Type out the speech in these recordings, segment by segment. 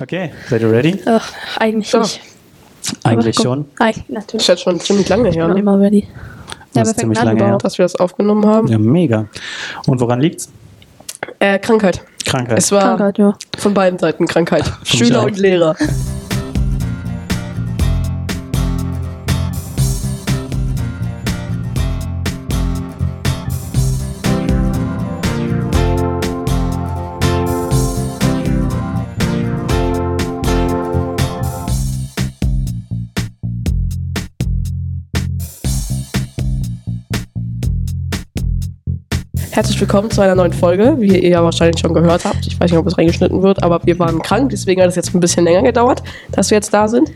Okay, seid ihr ready? Ach, eigentlich So. nicht. Eigentlich schon. komm. Eigentlich, Das natürlich. ist jetzt schon ziemlich lange her, Ich bin ne? immer ready. Ja, Das ist ziemlich lange her. dass wir das aufgenommen haben. Ja, mega. Und woran liegt's? Äh, Krankheit. Krankheit. Es war Krankheit, ja. von beiden Seiten Krankheit. Schüler und Lehrer. Herzlich willkommen zu einer neuen Folge, wie ihr ja wahrscheinlich schon gehört habt. Ich weiß nicht, ob es reingeschnitten wird, aber wir waren krank, deswegen hat es jetzt ein bisschen länger gedauert, dass wir jetzt da sind.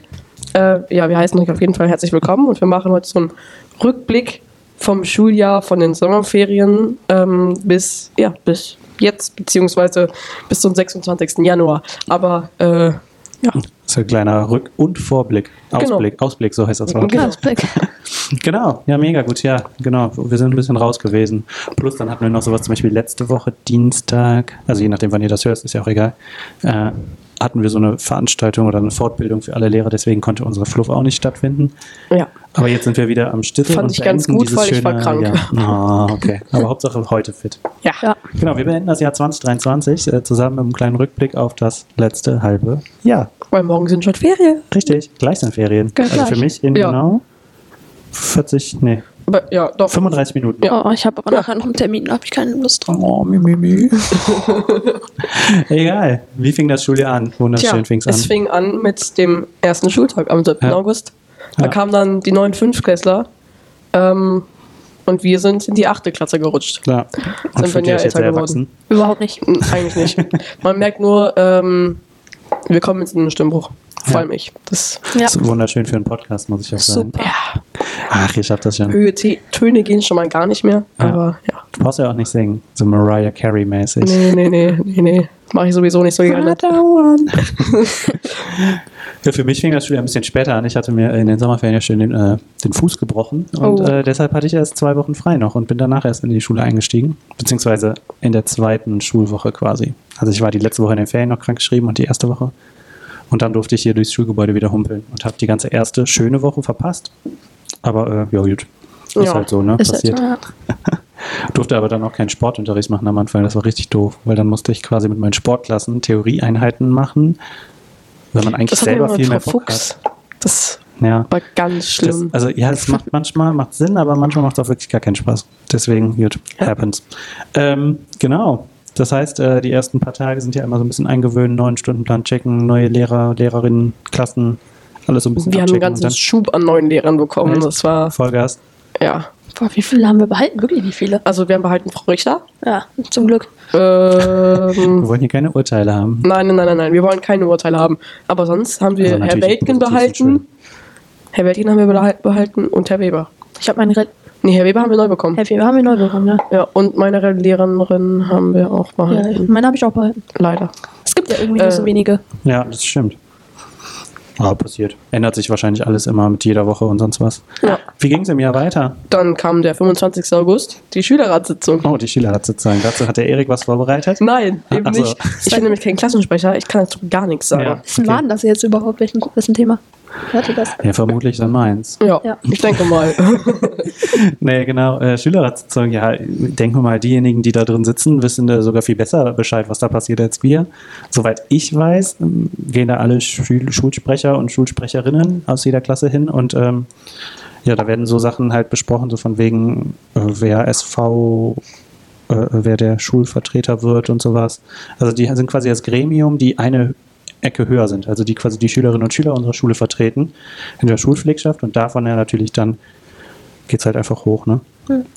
Äh, ja, wir heißen euch auf jeden Fall herzlich willkommen und wir machen heute so einen Rückblick vom Schuljahr, von den Sommerferien ähm, bis, ja, bis jetzt, beziehungsweise bis zum 26. Januar. Aber äh, ja, Das ist ein kleiner Rück- und Vorblick. Ausblick, Ausblick, so heißt das Wort. Genau. Genau, ja, mega gut, ja, genau. Wir sind ein bisschen raus gewesen. Plus dann hatten wir noch sowas, zum Beispiel letzte Woche, Dienstag, also je nachdem, wann ihr das hört, ist ja auch egal, äh, hatten wir so eine Veranstaltung oder eine Fortbildung für alle Lehrer, deswegen konnte unsere Fluff auch nicht stattfinden. ja. Aber jetzt sind wir wieder am Stittel Fand und ich ganz gut, dieses weil ich war schöne krank. Jahr. Ah, okay. Aber Hauptsache heute fit. Ja. Ja. Genau, wir beenden das Jahr 2023 äh, zusammen mit einem kleinen Rückblick auf das letzte halbe Jahr. Weil morgen sind schon Ferien. Richtig, gleich sind Ferien. Gleich. Also für mich in Ja. genau 40, nee, Aber ja, doch. 35 Minuten. Ja. Oh, ich habe aber nachher noch einen Termin, da habe ich keine Lust drauf. Oh, mi, mi, mi. Egal. Wie fing das Schuljahr an? Wunderschön Tja, fing's an. es fing an mit dem ersten Schultag am 7. Ja. August. Da Ja. kamen dann die neuen Fünftklässler ähm, und wir sind in die achte Klasse gerutscht. Klar. Und Sind wir ja älter erwachsen? Überhaupt nicht. Hm, Eigentlich nicht. Man merkt nur, ähm, wir kommen jetzt in den Stimmbruch. Vor Ja. allem ich. Das, Ja. Das ist wunderschön für einen Podcast, muss ich auch sagen. Super. ja, Ach, ihr schafft das schon. Höhe, Töne gehen schon mal gar nicht mehr. Ja. Aber ja. Du brauchst ja auch nicht singen. So Mariah Carey-mäßig. Nee, nee, nee, nee, nee. Mache ich sowieso nicht so gerne. Ja, für mich fing das Schuljahr ein bisschen später an. Ich hatte mir in den Sommerferien ja schön den, äh, den Fuß gebrochen und Oh. äh, deshalb hatte ich erst zwei Wochen frei noch und bin danach erst in die Schule eingestiegen, beziehungsweise in der zweiten Schulwoche quasi. Also ich war die letzte Woche in den Ferien noch krankgeschrieben und die erste Woche und dann durfte ich hier durchs Schulgebäude wieder humpeln und habe die ganze erste schöne Woche verpasst. Aber äh, ja gut, ist Ja. halt so, ne? Halt Passiert. so, ja. Durfte aber dann auch keinen Sportunterricht machen am Anfang. Das war richtig doof, weil dann musste ich quasi mit meinen Sportklassen Theorieeinheiten machen, wenn man eigentlich Das selber viel mehr Bock Fuchs. hat. Das Ja. war ganz Das, schlimm. also ja, es macht manchmal macht Sinn, aber manchmal macht es auch wirklich gar keinen Spaß. Deswegen, gut, Ja. happens. Ähm, genau. Das heißt, äh, die ersten paar Tage sind ja immer so ein bisschen eingewöhnen, neuen Stundenplan checken, neue Lehrer, Lehrerinnen, Klassen, alles so ein bisschen wir haben einen ganzen Schub an neuen Lehrern bekommen. Echt? Das war, Vollgas. ja. Boah, wie viele haben wir behalten? Wirklich wie viele? Also wir haben behalten Frau Richter. Ja, zum Glück. Wir Ähm, wollen hier keine Urteile haben. nein, nein, nein, nein, nein, wir wollen keine Urteile haben. Aber sonst haben wir Also Herr Weltgen behalten. Herr Weltgen haben wir behal- behalten und Herr Weber. Ich habe meine Re Nee, Herr Weber haben wir neu bekommen. Heavy haben wir neu bekommen, ja. Ja, und meine Re- Lehrerin haben wir auch ja behalten. meine habe ich auch behalten. Leider. Es gibt ja irgendwie Äh, nur so wenige. Ja, das stimmt. Aber passiert. Ändert sich wahrscheinlich alles immer mit jeder Woche und sonst was. Ja. Wie ging es im Jahr weiter? Dann kam der 25. August, die Schülerratssitzung. Oh, die Schülerratssitzung. Dazu hat der Erik was vorbereitet. Nein, eben Ach so. nicht. Ich bin nämlich kein Klassensprecher, ich kann dazu gar nichts sagen. Ja. Ja, Was okay. war denn das jetzt überhaupt? Welchen, wessen Thema? Hatte das? Ja, vermutlich dann meins. Ja. ich denke mal. Nee, genau. Äh, Schülerratssitzung, ja, denken wir mal, diejenigen, die da drin sitzen, wissen da sogar viel besser Bescheid, was da passiert als wir. Soweit ich weiß, ähm, gehen da alle Schul Schulsprecher und Schulsprecherinnen aus jeder Klasse hin und ähm, ja, da werden so Sachen halt besprochen, so von wegen, äh, wer SV, äh, wer der Schulvertreter wird und sowas. Also die sind quasi das Gremium, die eine Ecke höher sind, also die quasi die Schülerinnen und Schüler unserer Schule vertreten in der Schulpflegschaft und davon ja natürlich dann geht es halt einfach hoch, ne?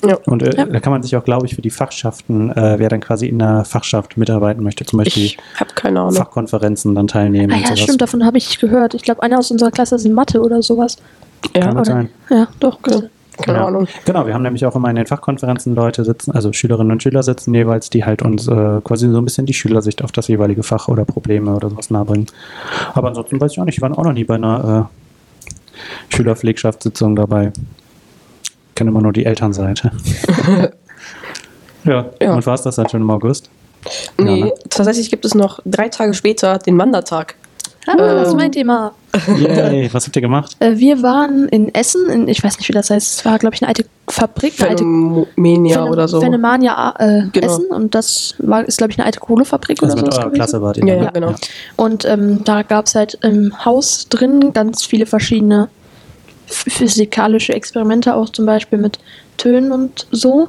ja. Und äh, Ja. da kann man sich auch, glaube ich, für die Fachschaften, äh, wer dann quasi in der Fachschaft mitarbeiten möchte, zum Beispiel Ich habe keine Ahnung. Fachkonferenzen dann teilnehmen Ah und ja, sowas. stimmt, davon habe ich gehört. Ich glaube, einer aus unserer Klasse ist in Mathe oder sowas. Ja, Kann oder? sein. Ja, doch. Ja. Keine Ja. Ahnung. Genau, wir haben nämlich auch immer in den Fachkonferenzen Leute sitzen, also Schülerinnen und Schüler sitzen jeweils, die halt uns äh, quasi so ein bisschen die Schülersicht auf das jeweilige Fach oder Probleme oder sowas nahebringen. Aber ansonsten weiß ich auch nicht, ich war auch noch nie bei einer äh, Schülerpflegschaftssitzung dabei. Ich kenne immer nur die Elternseite. ja, Ja. und war es das dann schon im August? Nee, Ja, ne? tatsächlich gibt es noch drei Tage später den Wandertag. Ah, das ist mein Thema. Yay, was habt ihr gemacht? Äh, wir waren in Essen, in, ich weiß nicht, wie das heißt. Es war, glaube ich, eine alte Fabrik, eine alte Phänomenia Phenom- oder so. Phänomania äh, Genau. Essen. Und das war, ist, glaube ich, eine alte Kohlefabrik Also oder so. Klasse wart ihr Ja, ja, genau. Und ähm, da gab es halt im Haus drin ganz viele verschiedene ph- physikalische Experimente, auch zum Beispiel mit Tönen und so.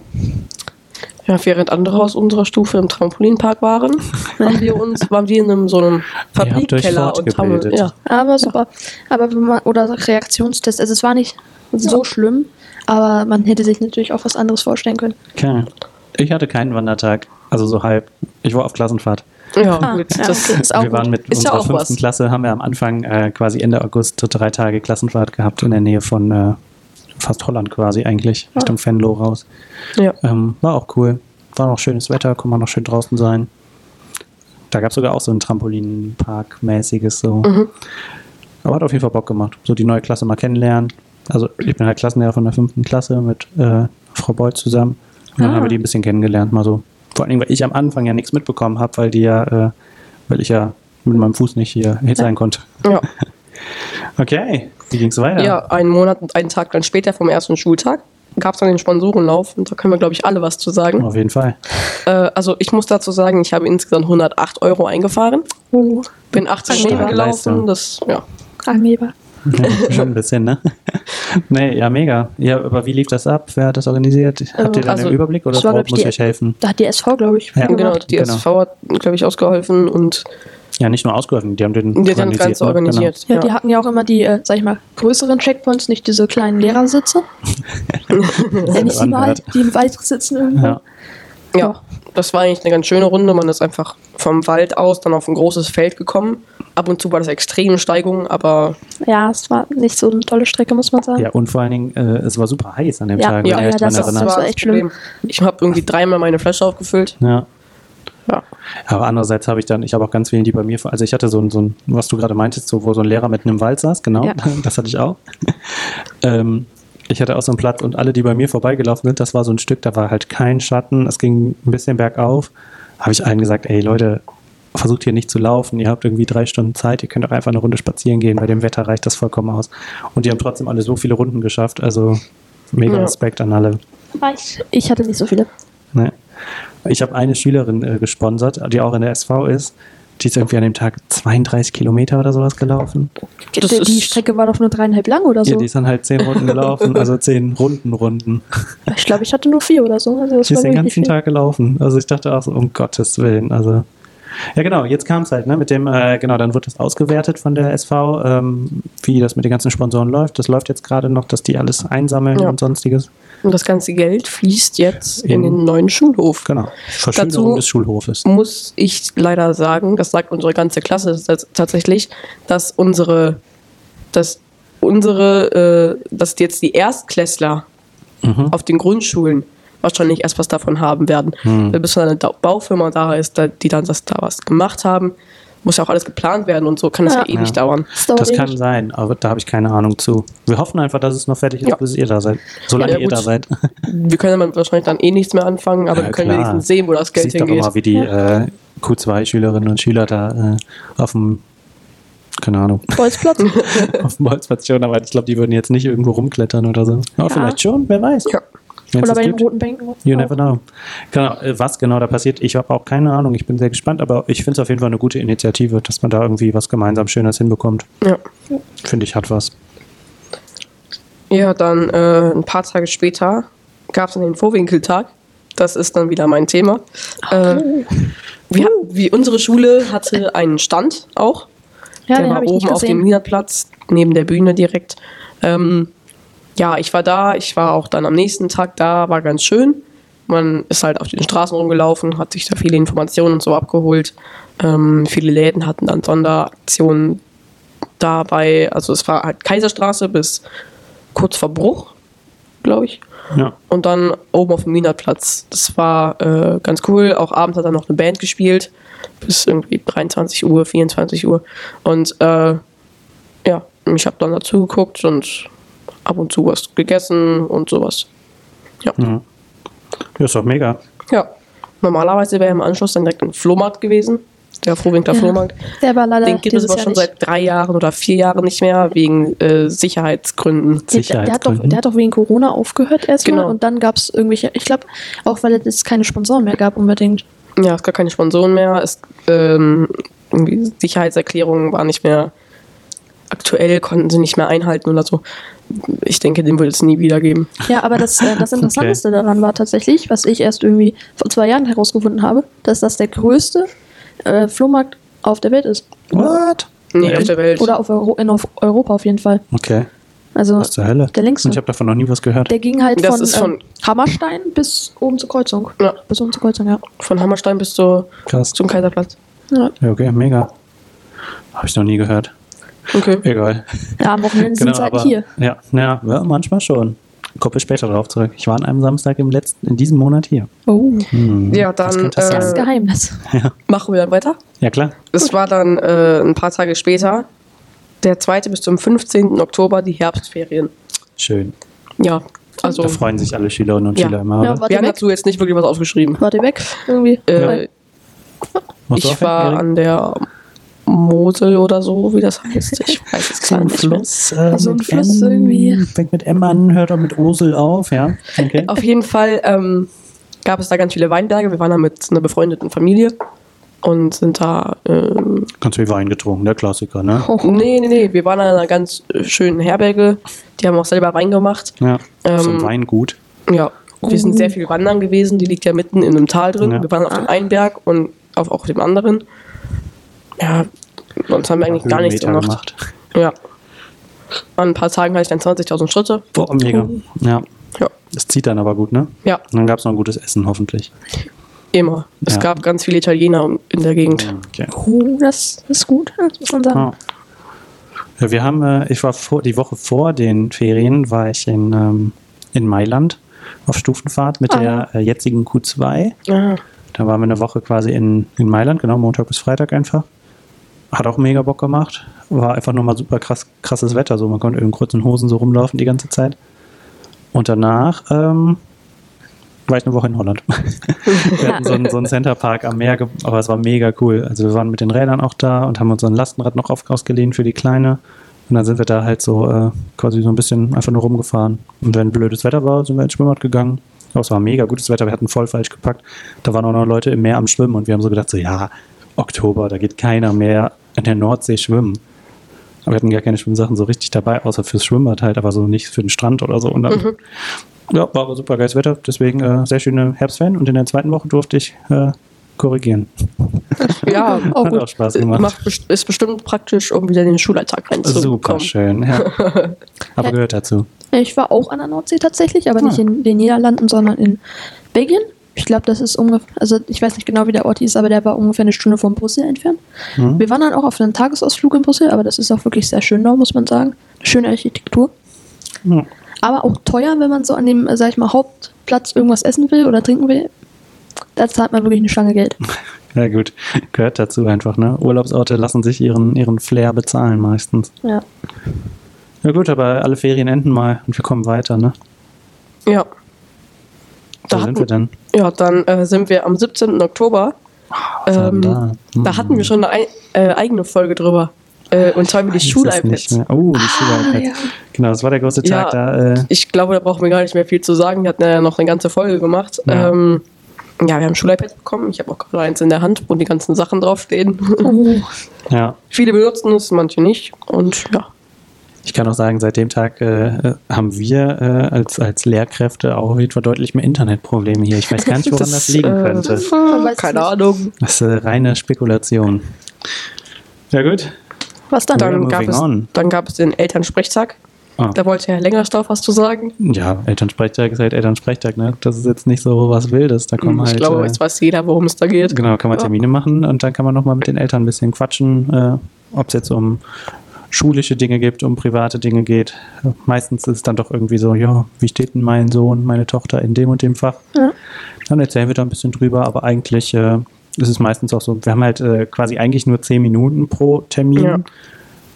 Ja, während andere aus unserer Stufe im Trampolinpark waren, haben wir uns, waren wir in einem, so einem Fabrikkeller und haben, ja, Aber super. Aber wenn man, oder Reaktionstest, also es war nicht so schlimm, aber man hätte sich natürlich auch was anderes vorstellen können. Okay. Ich hatte keinen Wandertag, also so halb. Ich war auf Klassenfahrt. ja, Ah, gut, ja, das. Ist auch wir waren mit Ist ja unserer fünften. Klasse, haben wir am Anfang äh, quasi Ende August so drei Tage Klassenfahrt gehabt in der Nähe von äh, fast Holland quasi eigentlich, Richtung Venlo raus. ja. Ähm, war auch cool. War noch schönes Wetter, konnte man noch schön draußen sein. Da gab es sogar auch so ein Trampolinpark-mäßiges so. Mhm. Aber hat auf jeden Fall Bock gemacht. So die neue Klasse mal kennenlernen. Also ich bin halt Klassenlehrer von der fünften Klasse mit äh, Frau Beuth zusammen. Und dann Ah. haben wir die ein bisschen kennengelernt, mal so. Vor allen Dingen, weil ich am Anfang ja nichts mitbekommen habe, weil die ja, äh, weil ich ja mit meinem Fuß nicht hier hin sein konnte. ja. Okay, wie ging's weiter? Ja, einen Monat und einen Tag dann später vom ersten Schultag gab es dann den Sponsorenlauf und da können wir, glaube ich, alle was zu sagen. Auf jeden Fall. Äh, also ich muss dazu sagen, ich habe insgesamt 108 Euro eingefahren. Oh, Bin 80 Starke Meter Leistung. gelaufen. Das, ja. Angeber. Ja, schon ein bisschen, ne? nee, ja, mega. Ja, aber wie lief das ab? Wer hat das organisiert? Habt ihr da also, einen Überblick oder das war, Frau ich, muss die- euch helfen? Da hat die SV, glaube ich, Ja. Genau, die Genau. SV hat, glaube ich, ausgeholfen und Ja, nicht nur ausgeholfen, die haben den die hat das Ganze ne? organisiert. Ja, die hatten ja auch immer die, äh, sag ich mal, größeren Checkpoints, nicht diese kleinen Lehrersitze. ja, nicht die. Wald, die im Wald sitzen irgendwo. Genau. Ja. Ja, das war eigentlich eine ganz schöne Runde. Man ist einfach vom Wald aus dann auf ein großes Feld gekommen. Ab und zu war das extreme Steigung, aber Ja, es war nicht so eine tolle Strecke, muss man sagen. Ja, und vor allen Dingen, äh, es war super heiß an dem Ja, Tag. ja, ja, das erinnert. war echt schlimm. Ich habe irgendwie dreimal meine Flasche aufgefüllt. Ja. Ja. Aber andererseits habe ich dann, ich habe auch ganz viele, die bei mir, also ich hatte so ein, so ein, was du gerade meintest, so, wo so ein Lehrer mitten im Wald saß, genau, Ja. das hatte ich auch. ähm, ich hatte auch so einen Platz und alle, die bei mir vorbeigelaufen sind, das war so ein Stück, da war halt kein Schatten, es ging ein bisschen bergauf. Habe ich allen gesagt, ey Leute, versucht hier nicht zu laufen, ihr habt irgendwie drei Stunden Zeit, ihr könnt auch einfach eine Runde spazieren gehen, bei dem Wetter reicht das vollkommen aus. Und die haben trotzdem alle so viele Runden geschafft, also mega Ja. Respekt an alle. Ich, ich hatte nicht so viele. Ne? Ich habe eine Schülerin äh, gesponsert, die auch in der SV ist. Die ist irgendwie an dem Tag 32 Kilometer oder sowas gelaufen. Das die, die Strecke war doch nur dreieinhalb lang oder so. Ja, die ist dann halt zehn Runden gelaufen, also zehn Runden, Runden. ich glaube, ich hatte nur vier oder so. Also das Die ist den ganzen. Tag gelaufen. Also ich dachte auch so, um Gottes Willen. Also ja genau, jetzt kam es halt, ne, mit dem, äh, genau, dann wird das ausgewertet von der SV, ähm, wie das mit den ganzen Sponsoren läuft. Das läuft jetzt gerade noch, dass die alles einsammeln Ja. und sonstiges. Und das ganze Geld fließt jetzt in, In- den neuen Schulhof. Genau. Verschönerung Dazu- des Schulhofes. Muss ich leider sagen, das sagt unsere ganze Klasse tats- tatsächlich, dass unsere, dass unsere, äh, dass jetzt die Erstklässler Mhm. auf den Grundschulen wahrscheinlich erst was davon haben werden. Hm. Weil bis dann eine Baufirma da ist, die dann das, da was gemacht haben, muss ja auch alles geplant werden und so kann das ja, Ja. ewig Ja. dauern. Das dauert Das kann sein, aber da habe ich keine Ahnung zu. Wir hoffen einfach, dass es noch fertig ist, Ja. bis ihr da seid. Solange Ja, ihr da seid. Wir können dann wahrscheinlich dann eh nichts mehr anfangen, aber Ja, wir können klar. wenigstens sehen, wo das Geld Siehst doch hingeht. immer, wie die äh, Q2-Schülerinnen und Schüler da äh, auf dem, keine Ahnung, Bolzplatz. auf dem Holzplatz schon, aber ich glaube, die würden jetzt nicht irgendwo rumklettern oder so. Aber Ja. vielleicht schon, wer weiß. Ja. Wenn's oder bei den gibt. roten Bänken. You never know. Genau, äh, was genau da passiert, ich habe auch keine Ahnung. Ich bin sehr gespannt, aber ich finde es auf jeden Fall eine gute Initiative, dass man da irgendwie was gemeinsam Schönes hinbekommt. Ja. Finde ich, hat was. Ja, dann äh, ein paar Tage später gab es den Vorwinkeltag. Das ist dann wieder mein Thema. Äh, wir, wie unsere Schule hatte einen Stand auch. Ja, der den war habe ich nicht oben auf dem. Niederplatz, neben der Bühne direkt. Ähm, ja, ich war da. Ich war auch dann am nächsten Tag da. War ganz schön. Man ist halt auf den Straßen rumgelaufen, hat sich da viele Informationen und so abgeholt. Ähm, viele Läden hatten dann Sonderaktionen dabei. Also es war halt Kaiserstraße bis kurz vor Bruch, glaube ich. Ja. Und dann oben auf dem Minaplatz. Das war äh, ganz cool. Auch abends hat dann noch eine Band gespielt. Bis irgendwie 23 Uhr, 24 Uhr. Und äh, ja, ich habe dann dazu geguckt und ab und zu was gegessen und sowas. Ja, ist doch mega. Ja. Normalerweise wäre im Anschluss dann direkt ein Flohmarkt gewesen. der Frohwinkler Ja. Flohmarkt. Der war leider Den gibt es aber schon nicht. seit drei Jahren oder vier Jahren nicht mehr, wegen äh, Sicherheitsgründen. Der, der, hat doch, Sicherheitsgründen. der hat doch wegen Corona aufgehört erstmal Genau. und dann gab es irgendwelche, ich glaube, auch weil es keine Sponsoren mehr gab unbedingt. Ja, es gab keine Sponsoren mehr. Es, ähm, irgendwie Sicherheitserklärungen waren nicht mehr aktuell, konnten sie nicht mehr einhalten oder so. Ich denke, den wird es nie wieder geben. Ja, aber das, äh, das Interessanteste daran war tatsächlich, was ich erst irgendwie vor zwei Jahren herausgefunden habe, dass das der größte äh, Flohmarkt auf der Welt ist. What? Nee, Echt? auf der Welt. Oder auf, Euro in auf Europa auf jeden Fall. Okay. Also Was zur Hölle? der längste. Ich habe davon noch nie was gehört. Der ging halt von, von- ähm, Hammerstein bis oben zur Kreuzung. Ja. Bis oben zur Kreuzung, ja. Von Hammerstein bis zur, Krass. zum Kaiserplatz. Ja, Ja, okay, mega. Habe ich noch nie gehört. Okay. Egal. ja am Wochenende sind sie halt hier. Ja, ja, ja, manchmal schon. Wir später darauf zurück. Ich war an einem Samstag im letzten, in diesem Monat hier. Oh, Hm, Ja, dann das das äh, ist Geheimnis. machen wir dann weiter. Ja, klar. Es war dann äh, ein paar Tage später, der 2. bis zum 15. Oktober, die Herbstferien. Schön. Ja, also Da freuen sich alle Schülerinnen und Ja. Schüler immer. Ja, wir haben weg? dazu jetzt nicht wirklich was aufgeschrieben. Wart ihr weg irgendwie? Äh, ich war an der Mosel oder so, wie das heißt. Ich weiß es gar ein nicht mehr. Fluss, äh, So ein mit Fluss M, irgendwie. Fängt mit M an, hört auch mit Osel auf, ja. Okay. Auf jeden Fall ähm, gab es da ganz viele Weinberge. Wir waren da mit einer befreundeten Familie und sind da. Ähm, Ganz viel Wein getrunken, der Klassiker, ne? Oh, nee, nee, nee. Wir waren an einer ganz äh, schönen Herberge. Die haben auch selber Wein gemacht. Ja. so ein Ähm, Weingut. Ja, wir sind sehr viel wandern gewesen. Die liegt ja mitten in einem Tal drin. Ja. Wir waren auf dem einen Berg und auf auch dem anderen. Ja, sonst haben wir eigentlich gar nichts Höhenmeter gemacht. Ja. An ein paar Tagen hatte ich dann 20.000 Schritte. Boah, mega. Ja. Ja, Das zieht dann aber gut, ne? ja Und dann gab es noch ein gutes Essen, hoffentlich. immer. Es Ja. gab ganz viele Italiener in der Gegend. Okay. oh, das ist gut, das muss man sagen. Ja. Ja, wir haben, äh, ich war vor, die Woche vor den Ferien, war ich in, ähm, in Mailand auf Stufenfahrt mit Ah, der äh, jetzigen Q2. Ah, Da waren wir eine Woche quasi in, in Mailand, genau, Montag bis Freitag einfach. Hat auch mega Bock gemacht. War einfach nochmal super krass, krasses Wetter. So, man konnte in kurzen Hosen so rumlaufen die ganze Zeit. Und danach ähm, war ich eine Woche in Holland. wir hatten so einen, so einen Centerpark am Meer, aber es war mega cool. Also wir waren mit den Rädern auch da und haben uns so ein Lastenrad noch auf, ausgeliehen für die Kleine. Und dann sind wir da halt so äh, quasi so ein bisschen einfach nur rumgefahren. Und wenn blödes Wetter war, sind wir ins Schwimmbad gegangen. Aber es war mega gutes Wetter, wir hatten voll falsch gepackt. Da waren auch noch Leute im Meer am Schwimmen und wir haben so gedacht, so ja, Oktober, da geht keiner mehr in der Nordsee schwimmen. Aber wir hatten gar keine Schwimmsachen so richtig dabei, außer fürs Schwimmbad halt, aber so nicht für den Strand oder so. Und dann, ja, war aber super geiles Wetter, deswegen äh, sehr schöne Herbstferien und in der zweiten Woche durfte ich äh, korrigieren. ja, Auch Hat gut. auch Spaß gemacht. macht, ist bestimmt praktisch, um wieder in den Schulalltag Super reinzukommen. schön, ja. Aber gehört dazu. Ich war auch an der Nordsee tatsächlich, aber nicht Ah. in den Niederlanden, sondern in Belgien. Ich glaube, das ist ungefähr, also ich weiß nicht genau, wie der Ort hieß, aber der war ungefähr eine Stunde von Brüssel entfernt. Mhm. Wir waren dann auch auf einem Tagesausflug in Brüssel, aber das ist auch wirklich sehr schön da, muss man sagen. Eine schöne Architektur. Ja. Aber auch teuer, wenn man so an dem, sag ich mal, Hauptplatz irgendwas essen will oder trinken will. Da zahlt man wirklich eine Stange Geld. Ja gut, gehört dazu einfach, ne? Urlaubsorte lassen sich ihren, ihren Flair bezahlen meistens. Ja. Ja gut, aber alle Ferien enden mal und wir kommen weiter, ne? Ja. Wo Da sind hatten, wir denn? Ja, dann äh, sind wir am 17. Oktober. Haben Ähm, da Hm. hatten wir schon eine ei- äh, eigene Folge drüber. Äh, und zwar über die Schul-iPads. Oh, die Schul-iPads. ja. Genau, das war der große Tag Ja. da. Äh, Ich glaube, da brauchen wir gar nicht mehr viel zu sagen. Wir hatten ja noch eine ganze Folge gemacht. Ja. Ähm, ja, wir haben Schul-iPads bekommen. Ich habe auch gerade eins in der Hand, wo die ganzen Sachen draufstehen. Oh. ja, Viele benutzen es, manche nicht. Und ja, ich kann auch sagen, seit dem Tag äh, äh, haben wir äh, als, als Lehrkräfte auch auf jeden Fall deutlich mehr Internetprobleme hier. Ich weiß gar nicht, woran das, liegen äh, könnte. Weiß keine nicht. Ahnung. Das ist äh, reine Spekulation. Ja gut. Was dann? Dann- gab, es, on. dann gab es den Elternsprechtag. Ah. Da wollte Herr Längerstorff was zu sagen. Ja, Elternsprechtag ist halt Elternsprechtag, ne? Das ist jetzt nicht so was Wildes. Da kommen ich halt. glaube, äh, jetzt weiß jeder, worum es da geht. Genau, kann man Ja. Termine machen und dann kann man nochmal mit den Eltern ein bisschen quatschen, äh, ob es jetzt um schulische Dinge geht, um private Dinge geht. Meistens ist es dann doch irgendwie so, ja, wie steht denn mein Sohn, meine Tochter in dem und dem Fach? Ja. Dann erzählen wir da ein bisschen drüber, aber eigentlich äh, ist es meistens auch so, wir haben halt äh, quasi eigentlich nur zehn Minuten pro Termin. Ja.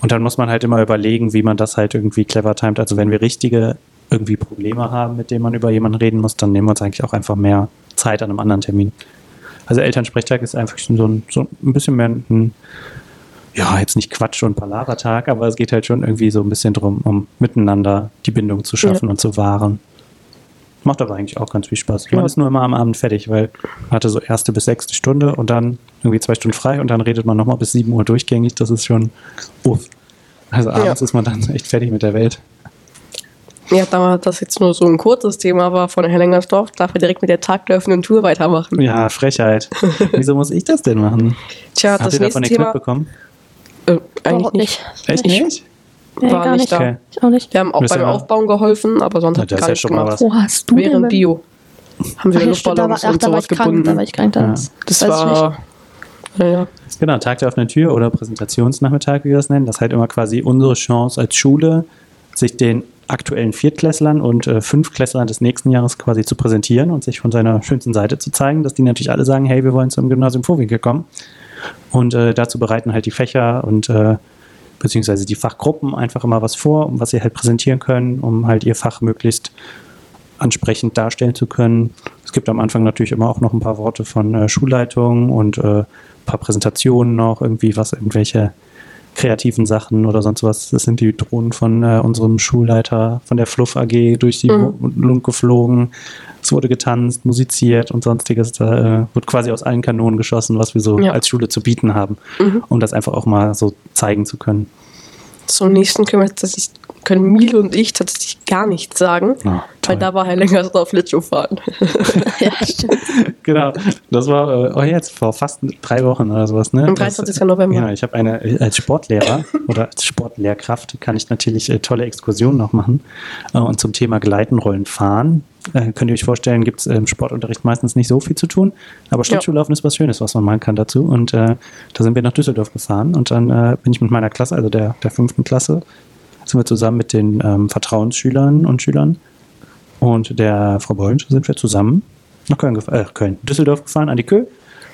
Und dann muss man halt immer überlegen, wie man das halt irgendwie clever timet. Also wenn wir richtige irgendwie Probleme haben, mit denen man über jemanden reden muss, dann nehmen wir uns eigentlich auch einfach mehr Zeit an einem anderen Termin. Also Elternsprechtag ist einfach so ein, so ein bisschen mehr ein, ja, jetzt nicht Quatsch und Palavertag, aber es geht halt schon irgendwie so ein bisschen drum, um miteinander die Bindung zu schaffen Ja. und zu wahren. Macht aber eigentlich auch ganz viel Spaß. Ja. Man ist nur immer am Abend fertig, weil man hatte so erste bis sechste Stunde und dann irgendwie zwei Stunden frei und dann redet man nochmal bis sieben Uhr durchgängig. Das ist schon uff. Also abends Ja. ist man dann echt fertig mit der Welt. Ja, da das jetzt nur so ein kurzes Thema war von Herr Lengersdorf, darf er direkt mit der Tag der offenen Tour weitermachen. Ja, Frechheit. Wieso muss ich das denn machen? Tja, Habt das ihr davon nächste Thema mitbekommen? Äh, eigentlich Überhaupt nicht. Echt Ich- nicht? Nee, War gar nicht nicht. da. Okay. Ich auch nicht. Wir haben auch beim? Aufbauen geholfen, aber sonst hat gar ja nichts schon mal gemacht. was. Wo hast du denn? Während beim- Bio haben wir Ach ja, stimmt, da war, Luftballons ach, und da war sowas ich krank, gebunden. da war ich krank. Da Ja. das das weiß ich nicht. war. Naja. Genau, Tag der offenen Tür oder Präsentationsnachmittag, wie wir das nennen. Das ist halt immer quasi unsere Chance als Schule, sich den aktuellen Viertklässlern und äh, Fünftklässlern des nächsten Jahres quasi zu präsentieren und sich von seiner schönsten Seite zu zeigen, dass die natürlich alle sagen, hey, wir wollen zum Gymnasium Vorwinkel kommen. Und äh, dazu bereiten halt die Fächer und äh, beziehungsweise die Fachgruppen einfach immer was vor, um was sie halt präsentieren können, um halt ihr Fach möglichst ansprechend darstellen zu können. Es gibt am Anfang natürlich immer auch noch ein paar Worte von äh, Schulleitung und äh, ein paar Präsentationen noch, irgendwie was, irgendwelche kreativen Sachen oder sonst was. Das sind die Drohnen von äh, unserem Schulleiter von der Fluff AG durch die Mhm. Lund geflogen. Es wurde getanzt, musiziert und sonstiges. Da äh, wird quasi aus allen Kanonen geschossen, was wir so Ja. als Schule zu bieten haben, Mhm. um das einfach auch mal so zeigen zu können. Zum nächsten können, wir tatsächlich, können Milo und ich tatsächlich gar nichts sagen, Ah, weil da war Herr Lengersdorf Schlittschuh fahren. ja, stimmt. Genau, das war äh, oh jetzt vor fast drei Wochen oder sowas. Ne? Am Das- 23. November. Ja, ich habe eine als Sportlehrer oder als Sportlehrkraft kann ich natürlich äh, tolle Exkursionen noch machen. Äh, und zum Thema Gleiten, Rollen, Fahren äh, könnt ihr euch vorstellen, gibt es im Sportunterricht meistens nicht so viel zu tun. Aber Schlittschuhlaufen ist was Schönes, was man machen kann dazu. Und äh, da sind wir nach Düsseldorf gefahren und dann äh, bin ich mit meiner Klasse, also der, der fünften Klasse, sind wir zusammen mit den ähm, Vertrauensschülern und Schülern und der Frau Bollensch sind wir zusammen nach Köln, äh, Köln, Düsseldorf gefahren, an die Kö,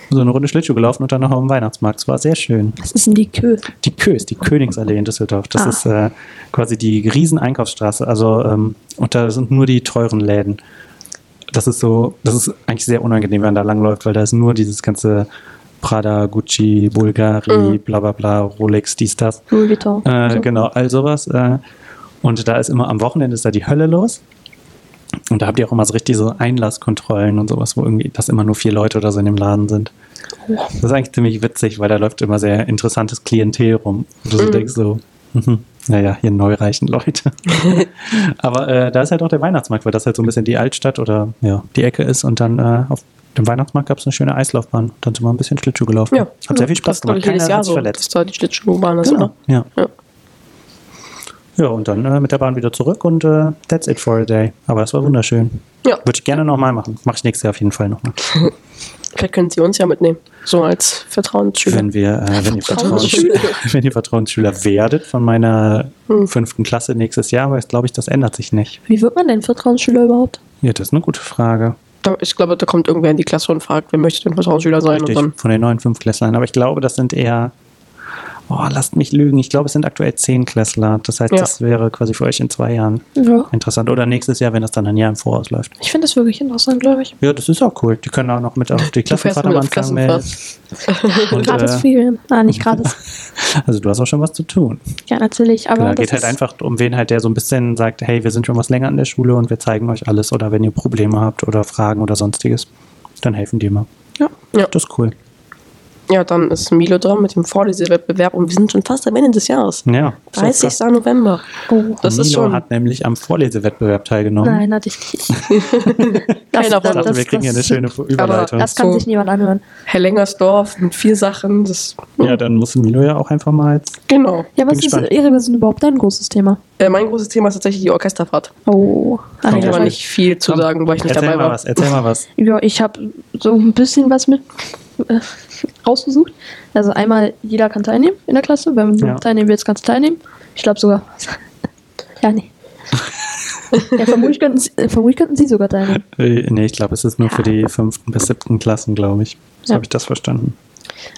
so eine Runde Schlittschuh gelaufen und dann noch dem Weihnachtsmarkt. Es war sehr schön. Was ist denn die Kö? Die Kö ist die Königsallee in Düsseldorf. Das Ah. ist äh, quasi die Riesen-Einkaufsstraße. Also, ähm, und da sind nur die teuren Läden. Das ist so, das ist eigentlich sehr unangenehm, wenn man da langläuft, weil da ist nur dieses ganze Prada, Gucci, Bulgari, Mhm. bla bla bla, Rolex, dies, das. Louis Vuitton. Äh, So. Genau, all sowas. Äh, und da ist immer am Wochenende ist da die Hölle los. Und da habt ihr auch immer so richtig so Einlasskontrollen und sowas, wo irgendwie, dass immer nur vier Leute oder so in dem Laden sind. Das ist eigentlich ziemlich witzig, weil da läuft immer sehr interessantes Klientel rum. Und du so Mhm. denkst so, mhm, naja, hier neureichen Leute. Aber äh, da ist halt auch der Weihnachtsmarkt, weil das halt so ein bisschen die Altstadt oder ja, die Ecke ist. Und dann äh, auf dem Weihnachtsmarkt gab es eine schöne Eislaufbahn. Dann sind wir ein bisschen Schlittschuh gelaufen. Ja. Hat sehr viel Spaß gemacht. Keiner Jahr hat sich so. verletzt. Das war die Schlittschuhbahn, ist, Genau, oder? ja. Ja. Ja, und dann äh, mit der Bahn wieder zurück und äh, that's it for a day. Aber das war wunderschön. Ja. Würde ich gerne nochmal machen. Mache ich nächstes Jahr auf jeden Fall nochmal. Vielleicht können Sie uns ja mitnehmen. So als Vertrauensschüler. Wenn wir, äh, wenn ihr Vertrauensschüler. Wenn ihr Vertrauensschüler werdet von meiner Hm. fünften Klasse nächstes Jahr, aber ich glaube ich, das ändert sich nicht. Wie wird man denn Vertrauensschüler überhaupt? Ja, das ist eine gute Frage. Da- Ich glaube, da kommt irgendwer in die Klasse und fragt, wer möchte denn Vertrauensschüler sein? Richtig, Und dann, von den neuen Fünftklässlern. Aber ich glaube, das sind eher, oh, lasst mich lügen, ich glaube, es sind aktuell Zehnklässler. Das heißt, Ja. das wäre quasi für euch in zwei Jahren Ja. interessant. Oder nächstes Jahr, wenn das dann ein Jahr im Voraus läuft. Ich finde das wirklich interessant, glaube ich. Ja, das ist auch cool. Die können auch noch mit auf die Klassenfahrt am Anfang melden. Und, Gratis äh, Ferien. Ah, nicht gratis. Also du hast auch schon was zu tun. ja, natürlich. Aber das geht halt einfach um wen halt, der so ein bisschen sagt, hey, wir sind schon was länger an der Schule und wir zeigen euch alles. Oder wenn ihr Probleme habt oder Fragen oder sonstiges, dann helfen die immer. Ja. Ja. Das ist cool. Ja, dann ist Milo dran mit dem Vorlesewettbewerb und wir sind schon fast am Ende des Jahres. Ja. ist auch 30. krass. November. Oh. Das ist Milo schon. hat nämlich am Vorlesewettbewerb teilgenommen. Nein, hatte ich nicht. Keiner dachte, Das- wir kriegen hier eine schöne Überleitung. Das kann So. sich niemand anhören. Herr Lengersdorf mit vier Sachen. Das, ja, dann muss Milo ja auch einfach mal jetzt. genau. Ja, was ist, gespannt. Erik, was ist denn überhaupt dein großes Thema? Äh, mein großes Thema ist tatsächlich die Orchesterfahrt. Oh. Ach, Kann ich ja, aber nicht viel zu Komm, sagen, weil ich nicht erzähl dabei mal war. was, erzähl mal was. Ja, ich habe so ein bisschen was mit äh, rausgesucht. Also einmal, jeder kann teilnehmen in der Klasse. Wenn du Ja. teilnehmen willst, kannst du teilnehmen. Ich glaube sogar. ja, nee. ja, vermutlich könnten, sie, äh, vermutlich könnten sie sogar teilnehmen. Äh, nee, ich glaube, es ist nur für die fünften bis siebten Klassen, glaube ich. So Ja. habe ich das verstanden.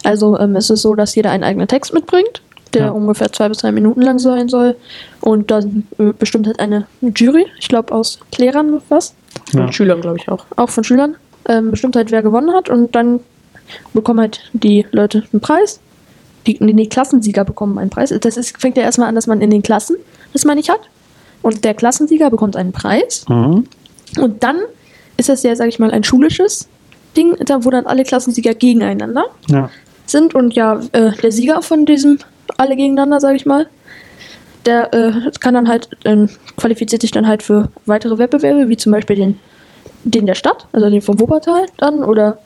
Also ähm, es ist so, dass jeder einen eigenen Text mitbringt, der Ja. ungefähr zwei bis drei Minuten lang sein soll. Und dann äh, bestimmt halt eine Jury, ich glaube aus Lehrern was, Von Ja. Schülern, glaube ich auch. auch von Schülern, ähm, bestimmt halt wer gewonnen hat. Und dann bekommen halt die Leute einen Preis. Die, nee, die Klassensieger bekommen einen Preis. Das ist, fängt ja erstmal an, dass man in den Klassen das meine ich hat. Und der Klassensieger bekommt einen Preis. Mhm. Und dann ist das ja, sag ich mal, ein schulisches Ding, da wo dann alle Klassensieger gegeneinander Ja. sind. Und ja, äh, der Sieger von diesem alle gegeneinander, sag ich mal, der äh, kann dann halt, ähm, qualifiziert sich dann halt für weitere Wettbewerbe, wie zum Beispiel den, den der Stadt, also den vom Wuppertal dann, oder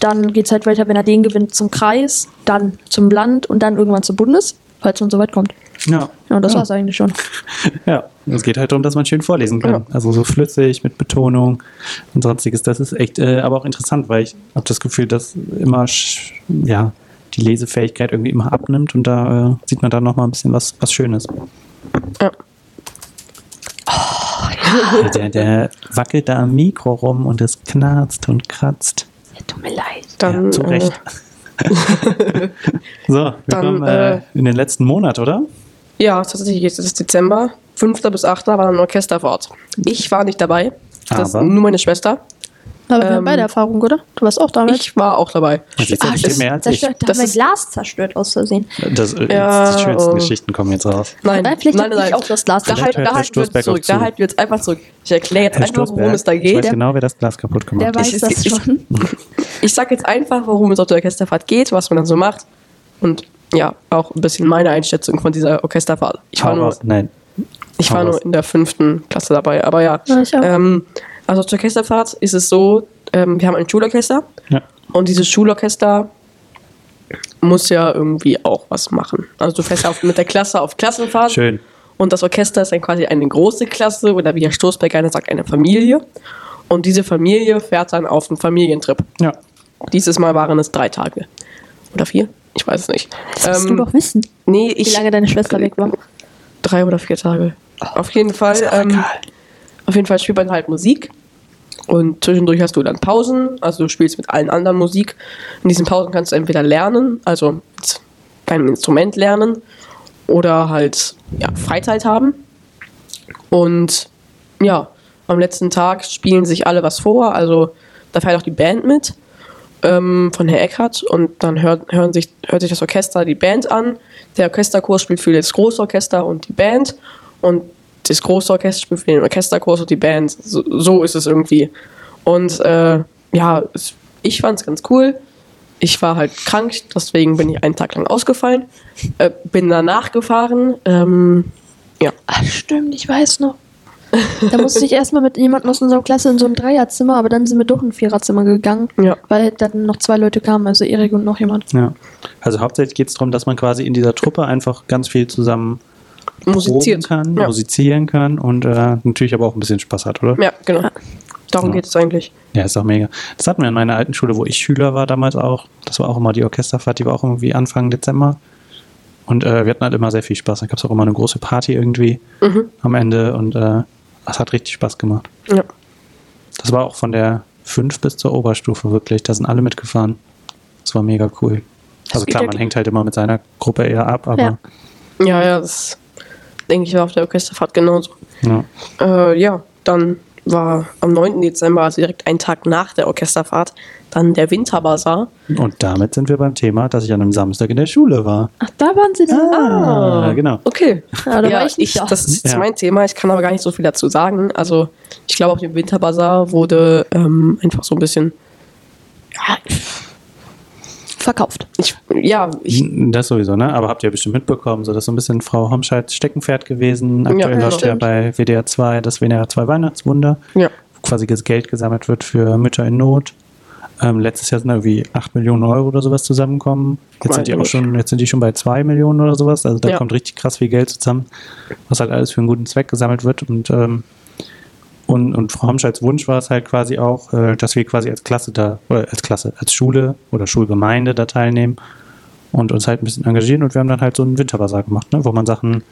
dann geht es halt weiter, wenn er den gewinnt, zum Kreis, dann zum Land und dann irgendwann zum Bundes, falls man so weit kommt. Ja. Ja, und das ja. war's eigentlich schon. Ja, es geht halt darum, dass man schön vorlesen kann. Ja. Also so flüssig, mit Betonung und sonstiges. Das ist echt, äh, aber auch interessant, weil ich habe das Gefühl, dass immer, ja, die Lesefähigkeit irgendwie immer abnimmt und da äh, sieht man dann nochmal ein bisschen was, was Schönes. Ja. Der, der wackelt da am Mikro rum und es knarzt und kratzt. Ja, tut mir leid. Dann, ja, zu Recht. so, wir Dann, kommen äh, äh, in den letzten Monat, oder? Äh, ja, tatsächlich jetzt ist es Dezember. 5. bis 8. war dann ein Orchesterfahrt. Ich war nicht dabei. Das Aber? nur meine Schwester. Aber wir haben Ähm, beide Erfahrung, oder? Du warst auch damit. Ich war auch dabei. Das ist ja Ah, das- mehr als ich. zerstört, da Das haben wir Glas zerstört aus Versehen. Das, äh, Ja, die schönsten oh. Geschichten kommen jetzt raus. Nein, Nein, vielleicht nein, nein. ich auch das Glas Da, halt, da halten wir zurück. Da halten wir jetzt einfach zurück. Ich erkläre jetzt Herr einfach, worum Stoßberg, es da ich geht. weiß genau, wer das Glas kaputt gemacht Der hat. weiß Ich- das ich- schon. Ich sag jetzt einfach, worum es auf der Orchesterfahrt geht, was man dann so macht. Und ja, auch ein bisschen meine Einschätzung von dieser Orchesterfahrt. Ich war nur. Nein. ich war nur in der fünften Klasse dabei. Aber ja, Ja, ich auch. ähm, also zur Orchesterfahrt ist es so, ähm, wir haben ein Schulorchester. Ja. Und dieses Schulorchester muss ja irgendwie auch was machen. Also du fährst ja auf, mit der Klasse auf Klassenfahrt. Schön. Und das Orchester ist dann quasi eine große Klasse oder wie Herr Stoßberg gerne sagt, eine Familie. Und diese Familie fährt dann auf einen Familientrip. Ja. Dieses Mal waren es drei Tage. Oder vier? Ich weiß es nicht. Das musst Ähm, du doch wissen, Nee, wie ich. lange deine Schwester weg war. Drei oder vier Tage. Auf jeden Fall. Ähm. Auf jeden Fall spielt man halt Musik. Und zwischendurch hast du dann Pausen. Also du spielst mit allen anderen Musik. In diesen Pausen kannst du entweder lernen, also deinem Instrument lernen, oder halt ja, Freizeit haben. Und ja, am letzten Tag spielen sich alle was vor. Also da fährt auch die Band mit ähm, von Herr Eckhardt und dann hört, hören sich, hört sich das Orchester die Band an. Der Orchesterkurs spielt für das Großorchester und die Band und das Großorchester spielt für den Orchesterkurs und die Band. So, so ist es irgendwie. Und äh, ja, ich fand es ganz cool. Ich war halt krank, deswegen bin ich einen Tag lang ausgefallen. Äh, bin danach gefahren. Ähm, ja, Ach, stimmt, ich weiß noch. Da musste ich erstmal mit jemandem aus unserer Klasse in so ein Dreierzimmer, aber dann sind wir doch in ein Viererzimmer gegangen, ja. weil dann noch zwei Leute kamen, also Erik und noch jemand. Ja. Also hauptsächlich geht es darum, dass man quasi in dieser Truppe einfach ganz viel zusammen Musiziert. kann, Ja. musizieren kann und äh, natürlich aber auch ein bisschen Spaß hat, oder? Ja, genau. Darum Ja. geht es eigentlich. Ja, ist auch mega. Das hatten wir in meiner alten Schule, wo ich Schüler war damals auch. Das war auch immer die Orchesterfahrt, die war auch irgendwie Anfang Dezember. Und äh, wir hatten halt immer sehr viel Spaß. Da gab es auch immer eine große Party irgendwie Mhm. am Ende und äh, das hat richtig Spaß gemacht. Ja. Das war auch von der 5 bis zur Oberstufe wirklich. Da sind alle mitgefahren. Das war mega cool. Also klar, man hängt halt immer mit seiner Gruppe eher ab, aber Ja. Ja, ja, das denke ich war auf der Orchesterfahrt genauso. ja. Äh, ja, dann war am 9. Dezember, also direkt einen Tag nach der Orchesterfahrt, dann der Winterbazar. Und damit sind wir beim Thema, dass ich an einem Samstag in der Schule war. Ach, da waren sie dann. Ah, genau. Okay. Ja, da war ich nicht da. Das ist jetzt Ja. mein Thema, ich kann aber gar nicht so viel dazu sagen. Also, ich glaube, auf dem Winterbazar wurde ähm, einfach so ein bisschen. Ja, Verkauft. ich, ja, ich, Das sowieso, ne? Aber habt ihr bestimmt mitbekommen, so das ist so ein bisschen Frau Homscheids Steckenpferd gewesen. Aktuell Ja, läuft ja bei WDR 2 das WDR 2 Weihnachtswunder, ja. wo quasi das Geld gesammelt wird für Mütter in Not. Ähm, letztes Jahr sind da irgendwie 8 Millionen Euro oder sowas zusammengekommen. Jetzt sind die auch schon, jetzt sind die schon bei 2 Millionen oder sowas. Also da Ja. kommt richtig krass viel Geld zusammen, was halt alles für einen guten Zweck gesammelt wird. Und, ähm, und, und Frau Homscheids Wunsch war es halt quasi auch, äh, dass wir quasi als Klasse da, oder als Klasse, als Schule oder Schulgemeinde da teilnehmen und uns halt ein bisschen engagieren. Und wir haben dann halt so einen Winterbasar gemacht, ne, wo man Sachen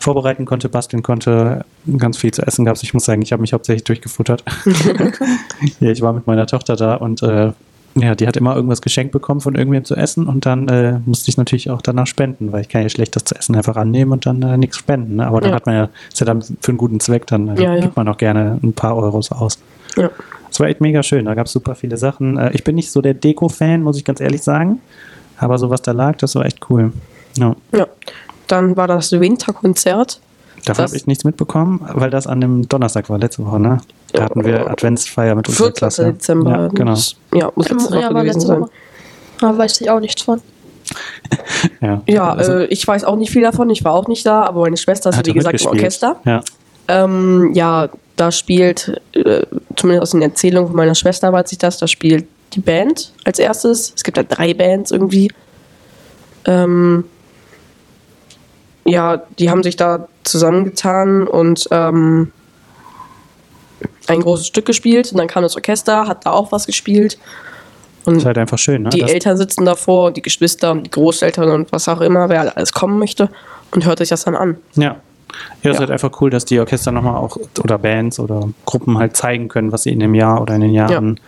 vorbereiten konnte, basteln konnte, ganz viel zu essen gab es. Ich muss sagen, ich habe mich hauptsächlich durchgefuttert. ja, ich war mit meiner Tochter da und äh, ja, die hat immer irgendwas geschenkt bekommen von irgendwem zu essen und dann äh, musste ich natürlich auch danach spenden, weil ich kann ja schlecht das zu essen einfach annehmen und dann äh, nichts spenden. Ne? Aber dann Ja. hat man ja, ist ja dann für einen guten Zweck, dann äh, Ja, ja. gibt man auch gerne ein paar Euros aus. ja. Es war echt mega schön. Da gab es super viele Sachen. Äh, ich bin nicht so der Deko-Fan, muss ich ganz ehrlich sagen. Aber so was da lag, das war echt cool. Ja. Ja. Dann war das Winterkonzert. Davon habe ich nichts mitbekommen, weil das an dem Donnerstag war, letzte Woche, ne? Da hatten wir Adventsfeier mit unserer 14. Klasse. Dezember. Ja, genau. Ja, muss letzte Woche ja, war letzte sein. Woche. Da weiß ich auch nichts von. Ja, Ja, also, äh, ich weiß auch nicht viel davon. Ich war auch nicht da, aber meine Schwester ist, hat wie gesagt, im. Orchester. Ja. Ähm, ja, da spielt, äh, zumindest aus den Erzählungen von meiner Schwester weiß ich das, da spielt die Band als erstes. Es gibt ja drei Bands irgendwie. Ähm, ja, die haben sich da zusammengetan und ähm, ein großes Stück gespielt. Und dann kam das Orchester, hat da auch was gespielt. Und Ist halt einfach schön, ne? die Das- Eltern sitzen davor, und die Geschwister und die Großeltern und was auch immer, wer alles kommen möchte und hört sich das dann an. Ja. Ja, es ist Ja. halt einfach cool, dass die Orchester nochmal auch oder Bands oder Gruppen halt zeigen können, was sie in dem Jahr oder in den Jahren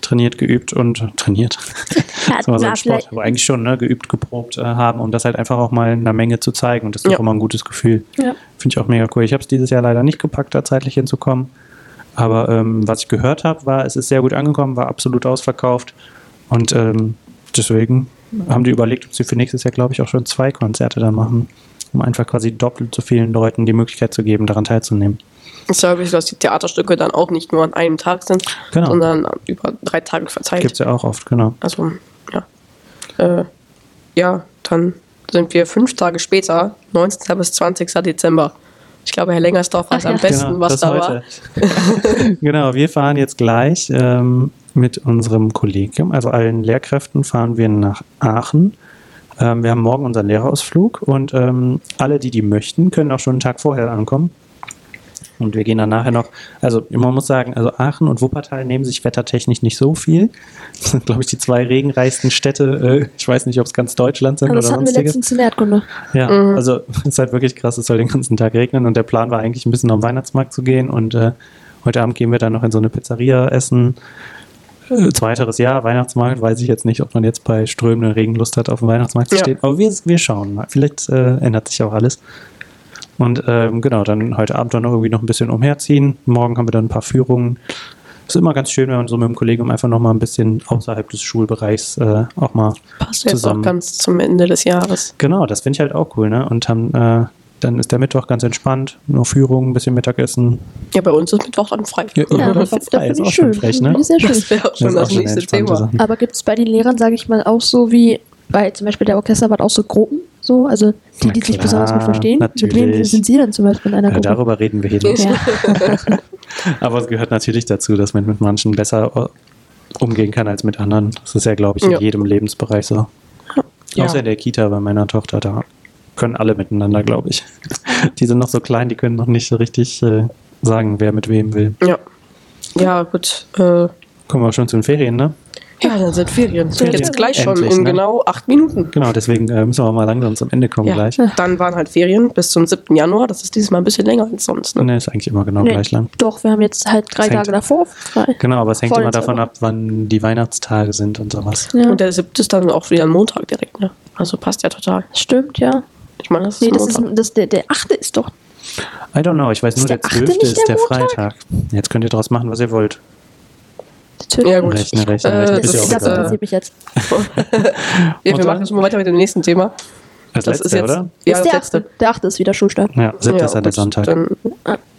trainiert, geübt und trainiert. War so ein Sport, aber eigentlich schon, ne, geübt, geprobt äh, haben, um das halt einfach auch mal in der Menge zu zeigen. Und das ist Ja. doch immer ein gutes Gefühl. Ja. Finde ich auch mega cool. Ich habe es dieses Jahr leider nicht gepackt, da zeitlich hinzukommen. Aber ähm, was ich gehört habe, war, es ist sehr gut angekommen, war absolut ausverkauft. Und ähm, deswegen haben die überlegt, ob sie für nächstes Jahr, glaube ich, auch schon zwei Konzerte dann machen, um einfach quasi doppelt so vielen Leuten die Möglichkeit zu geben, daran teilzunehmen. Ich glaube, dass die Theaterstücke dann auch nicht nur an einem Tag sind, Genau. sondern über drei Tage verteilt. Gibt es ja auch oft, genau. Also, ja. Äh, ja, dann sind wir fünf Tage später, 19. bis 20. Dezember. Ich glaube, Herr Lengersdorf weiß Ach ja. am besten, was das da heute. genau, wir fahren jetzt gleich ähm, mit unserem Kollegium, also allen Lehrkräften, fahren wir nach Aachen. Ähm, wir haben morgen unseren Lehrerausflug und ähm, alle, die die möchten, können auch schon einen Tag vorher ankommen. Und wir gehen dann nachher noch, also man muss sagen, also Aachen und Wuppertal nehmen sich wettertechnisch nicht so viel. Das sind, glaube ich, die zwei regenreichsten Städte. Äh, ich weiß nicht, ob es ganz Deutschland sind Aber das oder hatten wir sonstiges. letztens in Erdkunde. Ja, Mhm. also es ist halt wirklich krass, es soll den ganzen Tag regnen und der Plan war eigentlich ein bisschen am Weihnachtsmarkt zu gehen und äh, heute Abend gehen wir dann noch in so eine Pizzeria essen. Äh, zweiteres Jahr, Weihnachtsmarkt, weiß ich jetzt nicht, ob man jetzt bei strömenden Regen Lust hat, auf dem Weihnachtsmarkt zu Ja. stehen, aber wir, wir schauen mal. Vielleicht äh, ändert sich auch alles. Und ähm, genau, dann heute Abend dann noch irgendwie noch ein bisschen umherziehen. Morgen haben wir dann ein paar Führungen. Ist immer ganz schön, wenn man so mit dem Kollegium einfach noch mal ein bisschen außerhalb des Schulbereichs äh, auch mal passt jetzt zusammen. auch ganz zum Ende des Jahres. Genau, das finde ich halt auch cool, ne? Und haben, äh, dann ist der Mittwoch ganz entspannt, nur Führung, ein bisschen Mittagessen. Ja, bei uns ist Mittwoch dann frei. Ja, Ja, das das ist frei, finde ist auch schön. frech, Das ne? finde ich sehr schön. Das wäre auch schon das, eine nächste Thema. Sache. Aber gibt es bei den Lehrern, sage ich mal, auch so wie bei zum Beispiel der Orchesterwart auch so Gruppen? So, also die, die sich besonders gut verstehen. Mit wem natürlich. sind Sie dann zum Beispiel in einer Ja, Gruppe? darüber reden wir hier nicht. Ja. Aber es gehört natürlich dazu, dass man mit manchen besser äh, umgehen kann als mit anderen. Das ist ja, glaube ich, in Ja. jedem Lebensbereich so. Ja. Außer in der Kita bei meiner Tochter, da können alle miteinander, glaube ich. Die sind noch so klein, die können noch nicht so richtig äh, sagen, wer mit wem will. Ja. Ja, gut. Äh, Kommen wir schon zu den Ferien, ne? Ja, dann sind Ferien. Ferien. Jetzt gleich schon Endlich, in ne? genau acht Minuten. Genau, deswegen äh, müssen wir mal langsam zum Ende kommen Ja. gleich. Dann waren halt Ferien bis zum 7. Januar. Das ist dieses Mal ein bisschen länger als sonst. Ne? Ne, ist eigentlich immer genau Nee, gleich lang. Doch, wir haben jetzt halt drei Das hängt- Tage davor frei. Genau, aber es hängt Vor immer davon ab, wann die Weihnachtstage sind und sowas. Ja, Und der 7. ist dann auch wieder ein Montag direkt. Ne? Also passt ja total. stimmt, ja. Ich meine, das ist Nee, ein das ist, Montag. das, der, der achte ist doch. I don't know, ich weiß nur, Ist der der achte 12. nicht ist der der Montag? Freitag. Jetzt könnt ihr daraus machen, was ihr wollt. Ja, gut. Rechne, rechne, Äh, rechne. Das, Ist ja das, interessiert mich jetzt. ja, wir machen schon mal weiter mit dem nächsten Thema. Das, Das letzte, ist jetzt oder? Ja, ist das der letzte. achte. Der achte ist wieder Schulstart. Ja, 7. ist ja der Sonntag. Dann,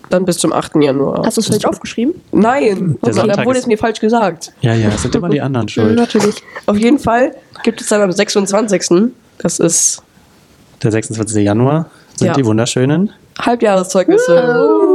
dann bis zum 8. Januar. Hast du es vielleicht aufgeschrieben? Nein, Der okay. Dann wurde ist- es mir falsch gesagt. Ja, ja, es sind immer die anderen schuld. Natürlich. Auf jeden Fall gibt es dann am 26. Das ist Der 26. Januar sind Ja. die wunderschönen. Halbjahreszeugnisse. Oh,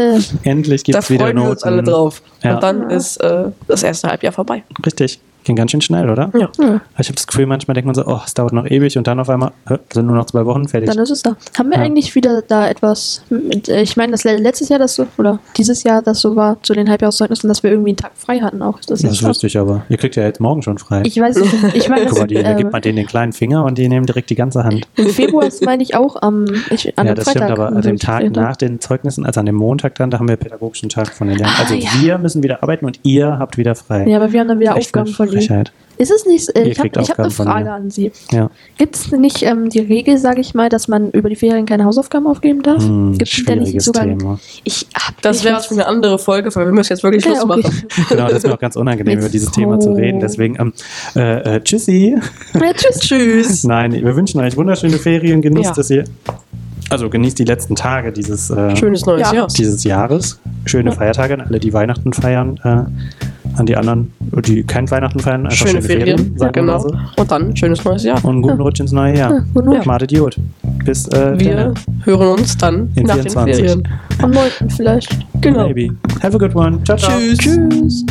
toll. Endlich Da gibt es wieder freuen wir uns alle Noten. drauf. Ja. Und dann ist äh, das erste Halbjahr vorbei. Richtig. Ging ganz schön schnell, oder? Ja. Ich habe das Gefühl, manchmal denkt man so, oh, es dauert noch ewig und dann auf einmal sind nur noch zwei Wochen fertig. Dann ist es da. Haben wir Ja. eigentlich wieder da etwas mit, äh, ich meine, das le- letztes Jahr das so, oder dieses Jahr das so war, zu den Halbjahreszeugnissen, dass wir irgendwie einen Tag frei hatten auch. Ist das das wüsste ich aber. Ihr kriegt ja jetzt morgen schon frei. Ich weiß nicht. Ich meine, Guck mal, die, da das, gibt äh, man denen den kleinen Finger und die nehmen direkt die ganze Hand. im Februar ist, meine ich, auch am, ich, an ja, das Freitag. stimmt, aber an dem Tag Freitag. nach den Zeugnissen, also an dem Montag dann, da haben wir pädagogischen Tag von den Lernen. Ah, Also ja. wir müssen wieder arbeiten und ihr habt wieder frei. Ja, aber wir haben dann wieder Echt Aufgaben eine Frechheit. Ist es nicht, äh, ich habe hab eine Frage an Sie. Ja. Gibt es nicht ähm, die Regel, sage ich mal, dass man über die Ferien keine Hausaufgaben aufgeben darf? Hm, Gibt es da nicht schwieriges sogar. Thema. Ich hab Das wäre weiß- für eine andere Folge, weil wir müssen jetzt wirklich Ja, Schluss okay. machen. Genau, das ist mir auch ganz unangenehm, über dieses Thema zu reden. Deswegen, ähm, äh, äh, tschüssi. Ja, tschüss. Tschüss. Nein, wir wünschen euch wunderschöne Ferien. Genießt Ja. das ihr. Also genießt die letzten Tage dieses, äh, Schönes neues Ja. Jahr. dieses Jahres. Schöne Feiertage an alle, die Weihnachten feiern. Äh, an die anderen, die kein Weihnachten feiern. Einfach Schöne Ferien. sagen wir genau. so. Und dann schönes neues Jahr. Und einen guten Rutsch ins neue Jahr. Ja, guten Rutsch. Macht Idiot. Bis äh, Wir dann. hören uns dann In nach 24. den Ferien. Am 9. vielleicht. Genau. Maybe. Have a good one. Ciao, ciao. Tschüss. Tschüss.